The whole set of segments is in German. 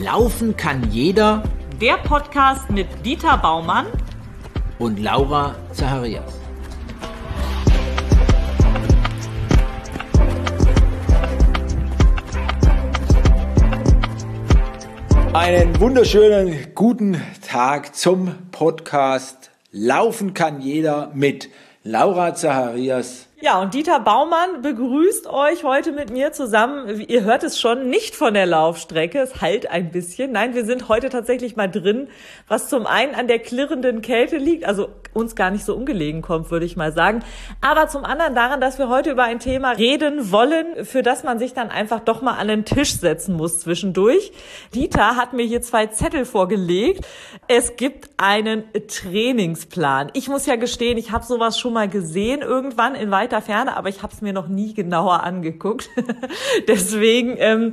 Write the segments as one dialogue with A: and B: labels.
A: Laufen kann jeder.
B: Der Podcast mit Dieter Baumann
A: und Laura Zacharias. Einen wunderschönen guten Tag zum Podcast Laufen kann jeder mit Laura Zacharias
B: ja, und Dieter Baumann begrüßt euch heute mit mir zusammen. Ihr hört es schon nicht von der Laufstrecke. Es halt ein bisschen. Nein, wir sind heute tatsächlich mal drin, was zum einen an der klirrenden Kälte liegt, also uns gar nicht so ungelegen kommt, würde ich mal sagen. Aber zum anderen daran, dass wir heute über ein Thema reden wollen, für das man sich dann einfach doch mal an den Tisch setzen muss zwischendurch. Dieter hat mir hier zwei Zettel vorgelegt. Es gibt einen Trainingsplan. Ich muss ja gestehen, ich habe sowas schon mal gesehen irgendwann in weiter Ferne, aber ich habe es mir noch nie genauer angeguckt. Deswegen, ähm,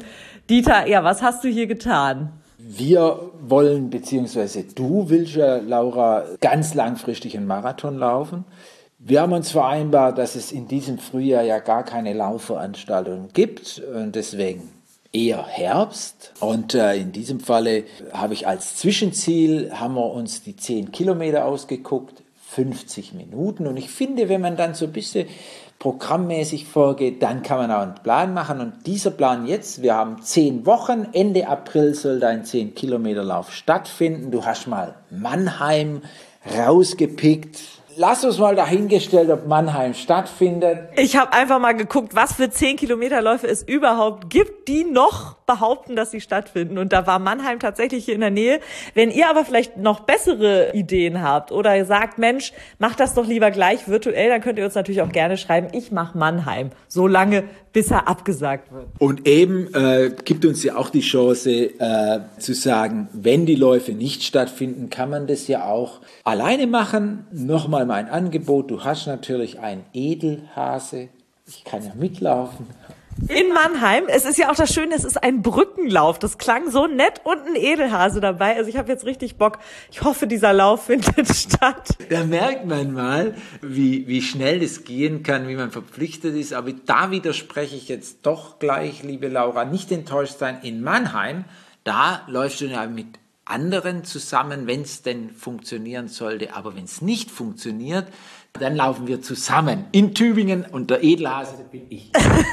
B: Dieter, ja, was hast du hier getan?
A: Wir wollen, beziehungsweise du willst ja, Laura, ganz langfristig einen Marathon laufen. Wir haben uns vereinbart, dass es in diesem Frühjahr ja gar keine Laufveranstaltung gibt und deswegen eher Herbst. Und äh, in diesem Falle habe ich als Zwischenziel, haben wir uns die 10 Kilometer ausgeguckt 50 Minuten. Und ich finde, wenn man dann so ein bisschen programmmäßig vorgeht, dann kann man auch einen Plan machen. Und dieser Plan jetzt, wir haben zehn Wochen, Ende April soll dein 10 Kilometer Lauf stattfinden. Du hast mal Mannheim rausgepickt, lass uns mal dahingestellt, ob Mannheim stattfindet.
B: Ich habe einfach mal geguckt, was für 10 Kilometerläufe es überhaupt gibt, die noch behaupten, dass sie stattfinden. Und da war Mannheim tatsächlich hier in der Nähe. Wenn ihr aber vielleicht noch bessere Ideen habt oder ihr sagt, Mensch, macht das doch lieber gleich virtuell, dann könnt ihr uns natürlich auch gerne schreiben, ich mache Mannheim. So lange, bis er abgesagt wird.
A: Und eben äh, gibt uns ja auch die Chance äh, zu sagen, wenn die Läufe nicht stattfinden, kann man das ja auch alleine machen. Nochmal mein Angebot, du hast natürlich einen Edelhase. Ich kann ja mitlaufen
B: in Mannheim. Es ist ja auch das Schöne, es ist ein Brückenlauf. Das klang so nett und ein Edelhase dabei. Also ich habe jetzt richtig Bock. Ich hoffe, dieser Lauf findet statt.
A: Da merkt man mal, wie, wie schnell es gehen kann, wie man verpflichtet ist. Aber da widerspreche ich jetzt doch gleich, liebe Laura. Nicht enttäuscht sein. In Mannheim, da läufst du ja mit anderen zusammen, wenn es denn funktionieren sollte. Aber wenn es nicht funktioniert, dann laufen wir zusammen in Tübingen und der Edelhase bin ich.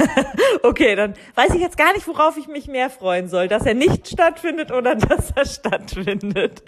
B: okay, dann weiß ich jetzt gar nicht, worauf ich mich mehr freuen soll, dass er nicht stattfindet oder dass er stattfindet.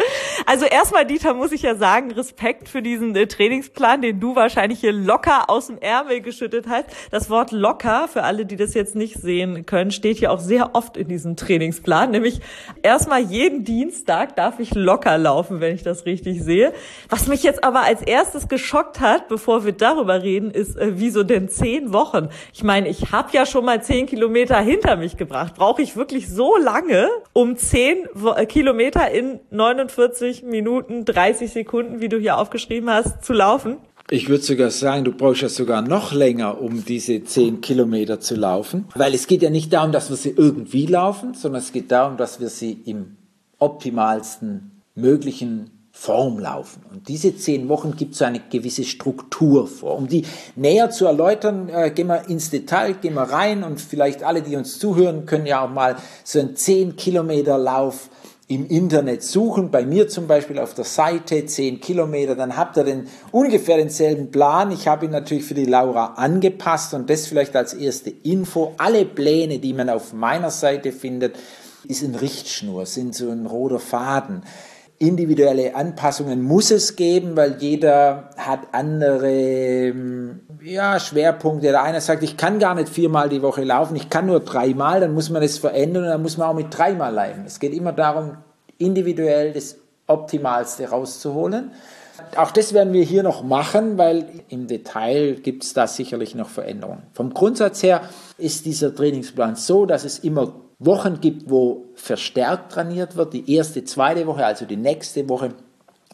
B: Also erstmal, Dieter, muss ich ja sagen, Respekt für diesen äh, Trainingsplan, den du wahrscheinlich hier locker aus dem Ärmel geschüttet hast. Das Wort locker, für alle, die das jetzt nicht sehen können, steht hier auch sehr oft in diesem Trainingsplan. Nämlich erstmal jeden Dienstag darf ich locker laufen, wenn ich das richtig sehe. Was mich jetzt aber als erstes geschockt hat, bevor wir darüber reden, ist, äh, wieso denn zehn Wochen? Ich meine, ich habe ja schon mal zehn Kilometer hinter mich gebracht. Brauche ich wirklich so lange, um zehn äh, Kilometer in 49 Minuten 30 Sekunden, wie du hier aufgeschrieben hast, zu laufen?
A: Ich würde sogar sagen, du brauchst ja sogar noch länger, um diese zehn Kilometer zu laufen. Weil es geht ja nicht darum, dass wir sie irgendwie laufen, sondern es geht darum, dass wir sie im optimalsten möglichen Form laufen. Und diese zehn Wochen gibt so eine gewisse Struktur vor. Um die näher zu erläutern, äh, gehen wir ins Detail, gehen wir rein und vielleicht alle, die uns zuhören, können ja auch mal so einen zehn Kilometer Lauf im Internet suchen, bei mir zum Beispiel auf der Seite 10 Kilometer, dann habt ihr den, ungefähr denselben Plan. Ich habe ihn natürlich für die Laura angepasst und das vielleicht als erste Info. Alle Pläne, die man auf meiner Seite findet, ist in Richtschnur, sind so ein roter Faden individuelle Anpassungen muss es geben, weil jeder hat andere ja, Schwerpunkte. Der eine sagt, ich kann gar nicht viermal die Woche laufen, ich kann nur dreimal, dann muss man es verändern und dann muss man auch mit dreimal laufen. Es geht immer darum, individuell das Optimalste rauszuholen. Auch das werden wir hier noch machen, weil im Detail gibt es da sicherlich noch Veränderungen. Vom Grundsatz her ist dieser Trainingsplan so, dass es immer Wochen gibt, wo verstärkt trainiert wird. Die erste, zweite Woche, also die nächste Woche,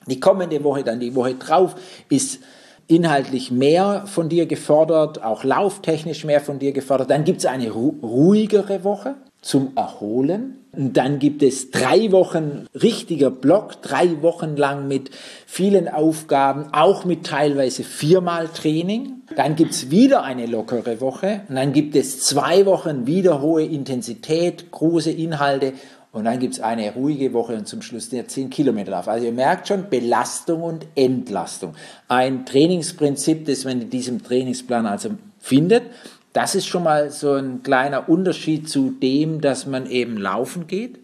A: die kommende Woche, dann die Woche drauf, ist inhaltlich mehr von dir gefordert, auch lauftechnisch mehr von dir gefordert. Dann gibt es eine ruhigere Woche zum Erholen. Und dann gibt es drei Wochen richtiger Block, drei Wochen lang mit vielen Aufgaben, auch mit teilweise viermal Training. Dann gibt es wieder eine lockere Woche. Und dann gibt es zwei Wochen wieder hohe Intensität, große Inhalte Und dann gibt es eine ruhige Woche und zum Schluss der 10 Kilometer Lauf. Also ihr merkt schon Belastung und Entlastung. Ein Trainingsprinzip, das man in diesem Trainingsplan also findet. Das ist schon mal so ein kleiner Unterschied zu dem, dass man eben laufen geht.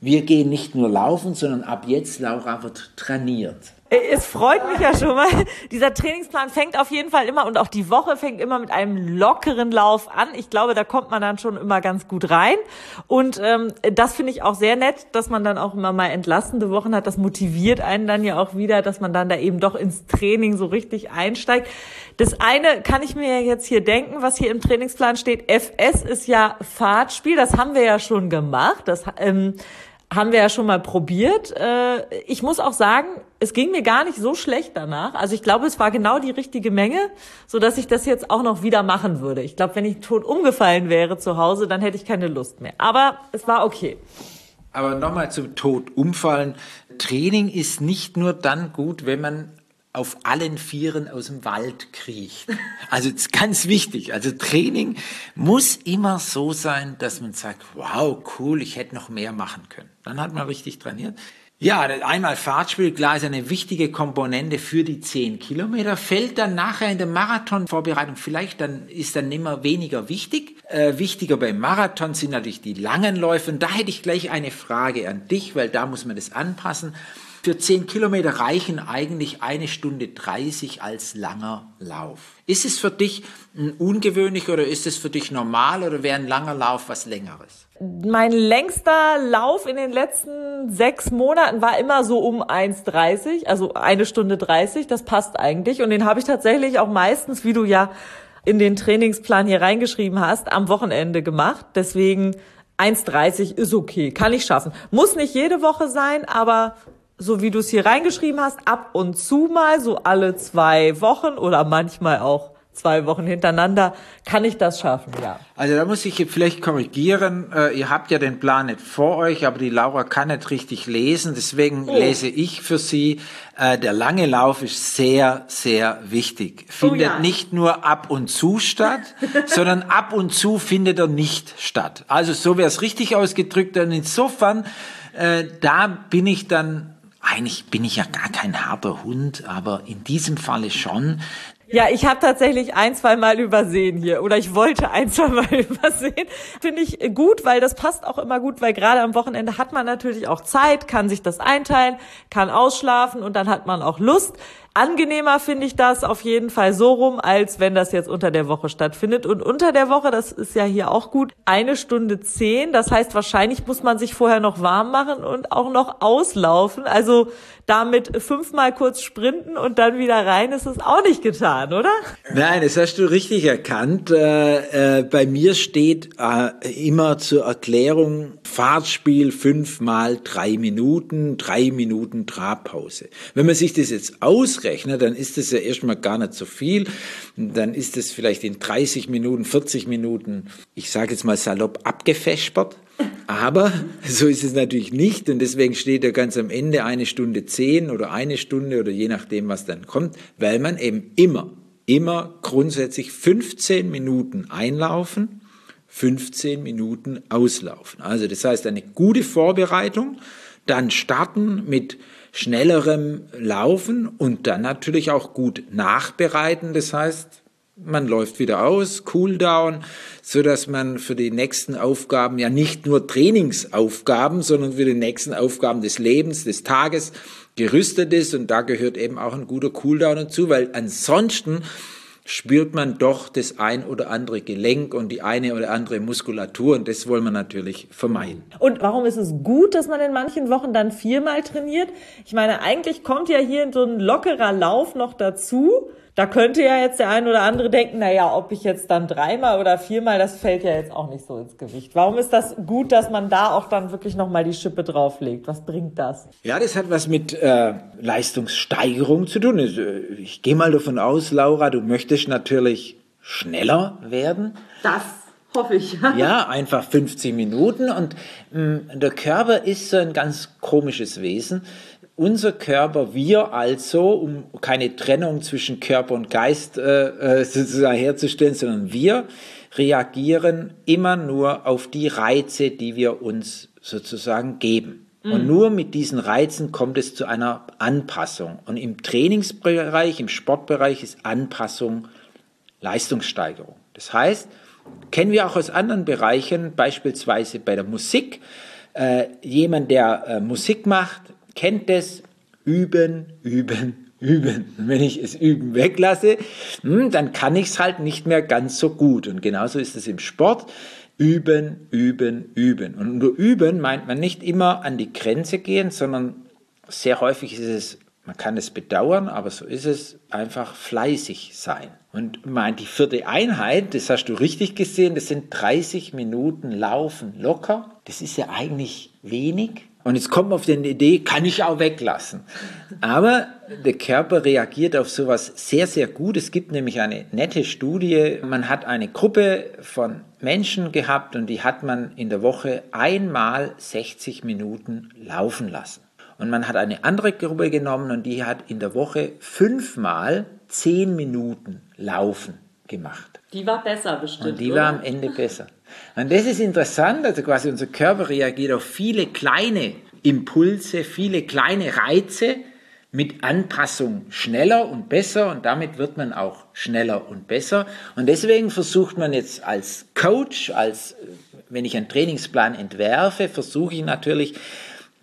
A: Wir gehen nicht nur laufen, sondern ab jetzt, Laura, wird trainiert.
B: Es freut mich ja schon mal. Dieser Trainingsplan fängt auf jeden Fall immer und auch die Woche fängt immer mit einem lockeren Lauf an. Ich glaube, da kommt man dann schon immer ganz gut rein. Und ähm, das finde ich auch sehr nett, dass man dann auch immer mal entlastende Wochen hat. Das motiviert einen dann ja auch wieder, dass man dann da eben doch ins Training so richtig einsteigt. Das eine kann ich mir jetzt hier denken, was hier im Trainingsplan steht. FS ist ja Fahrtspiel. Das haben wir ja schon gemacht. Das ähm, haben wir ja schon mal probiert. Äh, ich muss auch sagen, es ging mir gar nicht so schlecht danach. Also ich glaube, es war genau die richtige Menge, so dass ich das jetzt auch noch wieder machen würde. Ich glaube, wenn ich tot umgefallen wäre zu Hause, dann hätte ich keine Lust mehr. Aber es war okay.
A: Aber nochmal zum Tod umfallen. Training ist nicht nur dann gut, wenn man auf allen Vieren aus dem Wald kriecht. Also das ist ganz wichtig. Also Training muss immer so sein, dass man sagt, wow, cool, ich hätte noch mehr machen können. Dann hat man richtig trainiert. Ja, einmal Fahrtspiel, klar, ist eine wichtige Komponente für die 10 Kilometer. Fällt dann nachher in der Marathonvorbereitung vielleicht, dann ist dann immer weniger wichtig. Äh, wichtiger beim Marathon sind natürlich die langen Läufe. Und da hätte ich gleich eine Frage an dich, weil da muss man das anpassen. Für 10 Kilometer reichen eigentlich eine Stunde 30 als langer Lauf. Ist es für dich ungewöhnlich oder ist es für dich normal oder wäre ein langer Lauf was längeres?
B: Mein längster Lauf in den letzten sechs Monaten war immer so um 1,30, also eine Stunde 30. Das passt eigentlich. Und den habe ich tatsächlich auch meistens, wie du ja in den Trainingsplan hier reingeschrieben hast, am Wochenende gemacht. Deswegen 1,30 ist okay, kann ich schaffen. Muss nicht jede Woche sein, aber so wie du es hier reingeschrieben hast, ab und zu mal, so alle zwei Wochen oder manchmal auch zwei Wochen hintereinander, kann ich das schaffen, ja.
A: Also da muss ich vielleicht korrigieren. Äh, ihr habt ja den Plan nicht vor euch, aber die Laura kann nicht richtig lesen. Deswegen oh. lese ich für sie. Äh, der lange Lauf ist sehr, sehr wichtig. Oh findet oh ja. nicht nur ab und zu statt, sondern ab und zu findet er nicht statt. Also so wäre es richtig ausgedrückt. Und insofern, äh, da bin ich dann eigentlich bin ich ja gar kein harter Hund, aber in diesem Falle schon.
B: Ja, ich habe tatsächlich ein, zwei Mal übersehen hier oder ich wollte ein, zwei Mal übersehen. Finde ich gut, weil das passt auch immer gut, weil gerade am Wochenende hat man natürlich auch Zeit, kann sich das einteilen, kann ausschlafen und dann hat man auch Lust. Angenehmer finde ich das auf jeden Fall so rum, als wenn das jetzt unter der Woche stattfindet. Und unter der Woche, das ist ja hier auch gut, eine Stunde zehn. Das heißt, wahrscheinlich muss man sich vorher noch warm machen und auch noch auslaufen. Also damit fünfmal kurz sprinten und dann wieder rein, ist es auch nicht getan, oder?
A: Nein, das hast du richtig erkannt. Äh, äh, bei mir steht äh, immer zur Erklärung Fahrtspiel fünfmal drei Minuten, drei Minuten Trabpause. Wenn man sich das jetzt aus ausrechne, dann ist es ja erstmal gar nicht so viel. Dann ist es vielleicht in 30 Minuten, 40 Minuten, ich sage jetzt mal salopp, abgefespert. Aber so ist es natürlich nicht und deswegen steht er ganz am Ende eine Stunde zehn oder eine Stunde oder je nachdem, was dann kommt, weil man eben immer, immer grundsätzlich 15 Minuten einlaufen, 15 Minuten auslaufen. Also das heißt eine gute Vorbereitung, dann starten mit schnellerem Laufen und dann natürlich auch gut nachbereiten. Das heißt, man läuft wieder aus, Cooldown, so dass man für die nächsten Aufgaben ja nicht nur Trainingsaufgaben, sondern für die nächsten Aufgaben des Lebens, des Tages gerüstet ist. Und da gehört eben auch ein guter Cooldown dazu, weil ansonsten spürt man doch das ein oder andere Gelenk und die eine oder andere Muskulatur und das wollen wir natürlich vermeiden.
B: Und warum ist es gut, dass man in manchen Wochen dann viermal trainiert? Ich meine, eigentlich kommt ja hier so ein lockerer Lauf noch dazu. Da könnte ja jetzt der ein oder andere denken, na ja, ob ich jetzt dann dreimal oder viermal, das fällt ja jetzt auch nicht so ins Gewicht. Warum ist das gut, dass man da auch dann wirklich nochmal die Schippe drauflegt? Was bringt das?
A: Ja, das hat was mit äh, Leistungssteigerung zu tun. Also, ich gehe mal davon aus, Laura, du möchtest natürlich schneller werden.
B: Das hoffe ich.
A: ja, einfach 50 Minuten und mh, mm, der Körper ist so ein ganz komisches Wesen unser Körper, wir also, um keine Trennung zwischen Körper und Geist äh, äh, sozusagen herzustellen, sondern wir, reagieren immer nur auf die Reize, die wir uns sozusagen geben. Und nur mit diesen Reizen kommt es zu einer Anpassung. Und im Trainingsbereich, im Sportbereich ist Anpassung Leistungssteigerung. Das heißt, kennen wir auch aus anderen Bereichen, beispielsweise bei der Musik. Äh, jemand, der äh, Musik macht, kennt es, üben, üben, üben. Wenn ich es üben weglasse, hm, dann kann ich es halt nicht mehr ganz so gut. Und genauso ist es im Sport. Üben, üben, üben. Und unter üben meint man nicht immer an die Grenze gehen, sondern sehr häufig ist es, man kann es bedauern, aber so ist es, einfach fleißig sein. Und meint die vierte Einheit, das hast du richtig gesehen, das sind 30 Minuten Laufen locker. Das ist ja eigentlich wenig. Und jetzt kommt man auf die Idee, kann ich auch weglassen. Aber der Körper reagiert auf sowas sehr, sehr gut. Es gibt nämlich eine nette Studie. Man hat eine Gruppe von Menschen gehabt und die hat man in der Woche einmal 60 Minuten laufen lassen. Und man hat eine andere Gruppe genommen und die hat in der Woche fünfmal 10 Minuten laufen gemacht.
B: Die war besser bestimmt.
A: Und die
B: oder?
A: war am Ende besser. Und das ist interessant, also quasi unser Körper reagiert auf viele kleine Impulse, viele kleine Reize mit Anpassung schneller und besser und damit wird man auch schneller und besser. Und deswegen versucht man jetzt als Coach, als wenn ich einen Trainingsplan entwerfe, versuche ich natürlich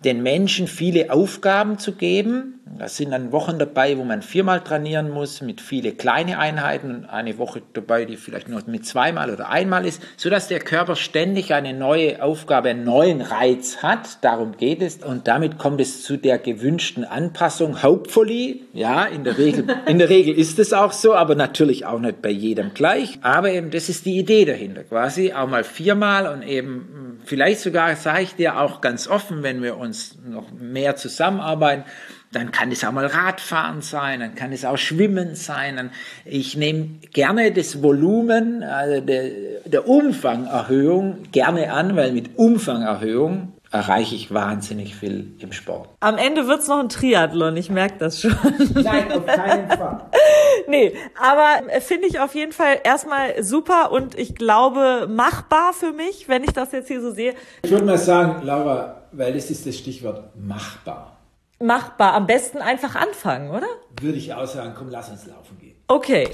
A: den Menschen viele Aufgaben zu geben. Da sind dann Wochen dabei, wo man viermal trainieren muss, mit viele kleine Einheiten eine Woche dabei, die vielleicht nur mit zweimal oder einmal ist, sodass der Körper ständig eine neue Aufgabe, einen neuen Reiz hat. Darum geht es. Und damit kommt es zu der gewünschten Anpassung. Hopefully, ja, in der Regel, in der Regel ist es auch so, aber natürlich auch nicht bei jedem gleich. Aber eben, das ist die Idee dahinter, quasi auch mal viermal und eben, vielleicht sogar sage ich dir auch ganz offen, wenn wir uns noch mehr zusammenarbeiten, dann kann es auch mal Radfahren sein, dann kann es auch Schwimmen sein. Ich nehme gerne das Volumen, also der, der Umfangerhöhung gerne an, weil mit Umfangerhöhung erreiche ich wahnsinnig viel im Sport.
B: Am Ende wird's noch ein Triathlon, ich merke das schon.
A: Nein, auf keinen Fall.
B: nee, aber äh, finde ich auf jeden Fall erstmal super und ich glaube machbar für mich, wenn ich das jetzt hier so sehe.
A: Ich würde mal sagen, Laura, weil das ist das Stichwort machbar.
B: Machbar, am besten einfach anfangen, oder?
A: Würde ich auch sagen, komm, lass uns laufen gehen.
B: Okay.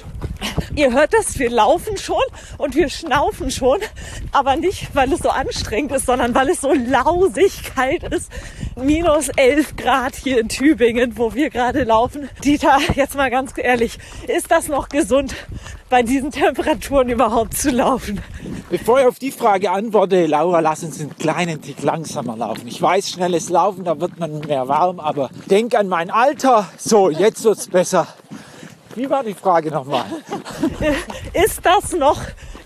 B: Ihr hört das, wir laufen schon und wir schnaufen schon, aber nicht, weil es so anstrengend ist, sondern weil es so lausig kalt ist. Minus 11 Grad hier in Tübingen, wo wir gerade laufen. Dieter, jetzt mal ganz ehrlich, ist das noch gesund, bei diesen Temperaturen überhaupt zu laufen?
A: Bevor ich auf die Frage antworte, Laura, lass uns einen kleinen Tick langsamer laufen. Ich weiß, schnelles Laufen, da wird man mehr warm, aber denk an mein Alter. So, jetzt wird's besser. Wie war die Frage nochmal?
B: Ist das noch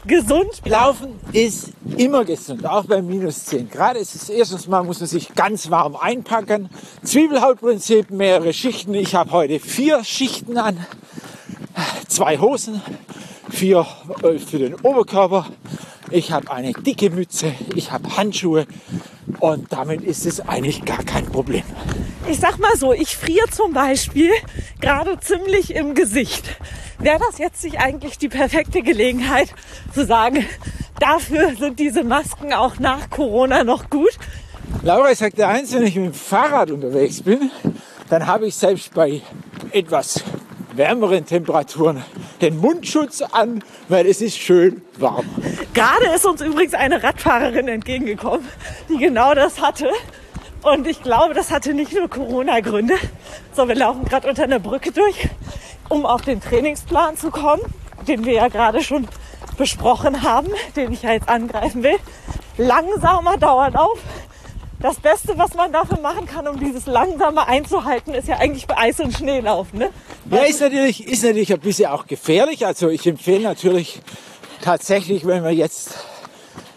B: gesund?
A: Laufen ist immer gesund, auch bei minus 10 Grad. Es ist erstens mal, muss man sich ganz warm einpacken. Zwiebelhautprinzip, mehrere Schichten. Ich habe heute vier Schichten an. Zwei Hosen, vier äh, für den Oberkörper. Ich habe eine dicke Mütze, ich habe Handschuhe und damit ist es eigentlich gar kein Problem.
B: Ich sag mal so, ich friere zum Beispiel gerade ziemlich im Gesicht. Wäre das jetzt nicht eigentlich die perfekte Gelegenheit zu sagen, dafür sind diese Masken auch nach Corona noch gut?
A: Laura sagt der eins, wenn ich mit dem Fahrrad unterwegs bin, dann habe ich selbst bei etwas wärmeren Temperaturen den Mundschutz an, weil es ist schön warm.
B: Gerade ist uns übrigens eine Radfahrerin entgegengekommen, die genau das hatte. Und ich glaube, das hatte nicht nur Corona-Gründe. So, wir laufen gerade unter einer Brücke durch, um auf den Trainingsplan zu kommen, den wir ja gerade schon besprochen haben, den ich ja jetzt angreifen will. Langsamer dauert auf. Das Beste, was man dafür machen kann, um dieses Langsame einzuhalten, ist ja eigentlich bei Eis und Schnee laufen. Ne?
A: Ja, ist natürlich, ist natürlich ein bisschen auch gefährlich. Also ich empfehle natürlich tatsächlich, wenn wir jetzt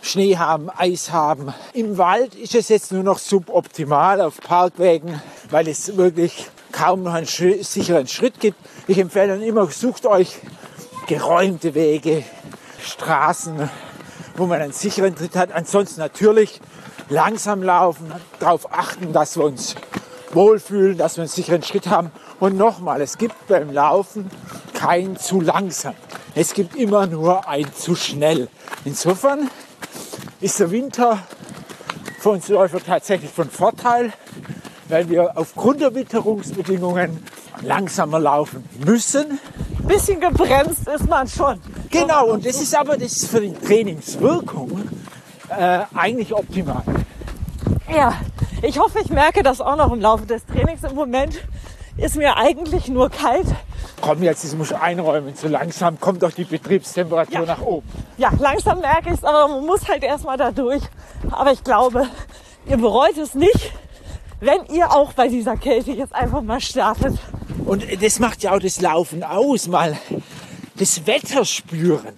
A: Schnee haben, Eis haben. Im Wald ist es jetzt nur noch suboptimal auf Parkwegen, weil es wirklich kaum noch einen sicheren Schritt gibt. Ich empfehle dann immer, sucht euch geräumte Wege, Straßen, wo man einen sicheren Tritt hat. Ansonsten natürlich langsam laufen, darauf achten, dass wir uns wohlfühlen, dass wir einen sicheren Schritt haben. Und nochmal, es gibt beim Laufen kein zu langsam. Es gibt immer nur ein zu schnell. Insofern ist der Winter für uns Läufer tatsächlich von Vorteil, weil wir aufgrund der Witterungsbedingungen langsamer laufen müssen.
B: Ein bisschen gebremst ist man schon.
A: Genau, und das ist aber das ist für die Trainingswirkung äh, eigentlich optimal.
B: Ja, ich hoffe, ich merke das auch noch im Laufe des Trainings. Im Moment ist mir eigentlich nur kalt.
A: Komm jetzt, das muss ich einräumen. So langsam kommt doch die Betriebstemperatur
B: Ja.
A: nach oben.
B: Ja, langsam merke ich es, aber man muss halt erstmal da durch. Aber ich glaube, ihr bereut es nicht, wenn ihr auch bei dieser Kälte jetzt einfach mal startet.
A: Und das macht ja auch das Laufen aus, mal das Wetter spüren.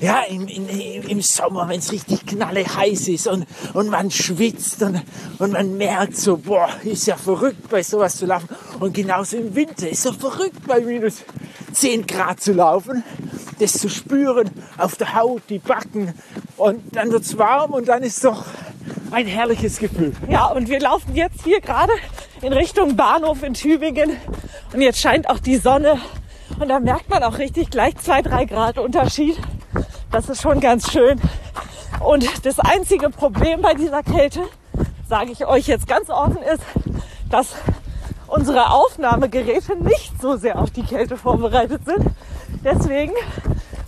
A: Ja, im, im, im Sommer, wenn es richtig knalle heiß ist und, und man schwitzt und, und man merkt so, boah, ist ja verrückt bei sowas zu laufen. Und genauso im Winter ist so verrückt bei minus 10 Grad zu laufen, das zu spüren auf der Haut, die Backen und dann wird's warm und dann ist doch ein herrliches Gefühl.
B: Ja, und wir laufen jetzt hier gerade in Richtung Bahnhof in Tübingen. Und jetzt scheint auch die Sonne. Und da merkt man auch richtig gleich zwei, drei Grad Unterschied. Das ist schon ganz schön. Und das einzige Problem bei dieser Kälte, sage ich euch jetzt ganz offen, ist, dass unsere Aufnahmegeräte nicht so sehr auf die Kälte vorbereitet sind. Deswegen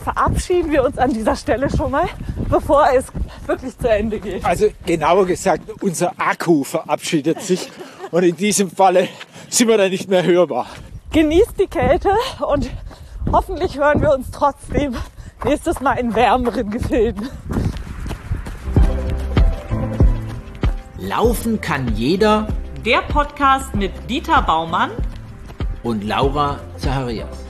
B: verabschieden wir uns an dieser Stelle schon mal, bevor es wirklich zu Ende geht.
A: Also genauer gesagt, unser Akku verabschiedet sich und in diesem Falle sind wir dann nicht mehr hörbar.
B: genießt die Kälte und hoffentlich hören wir uns trotzdem nächstes Mal in wärmeren Gefilden.
A: Laufen kann jeder
B: Der Podcast mit Dieter Baumann
A: und Laura Zacharias.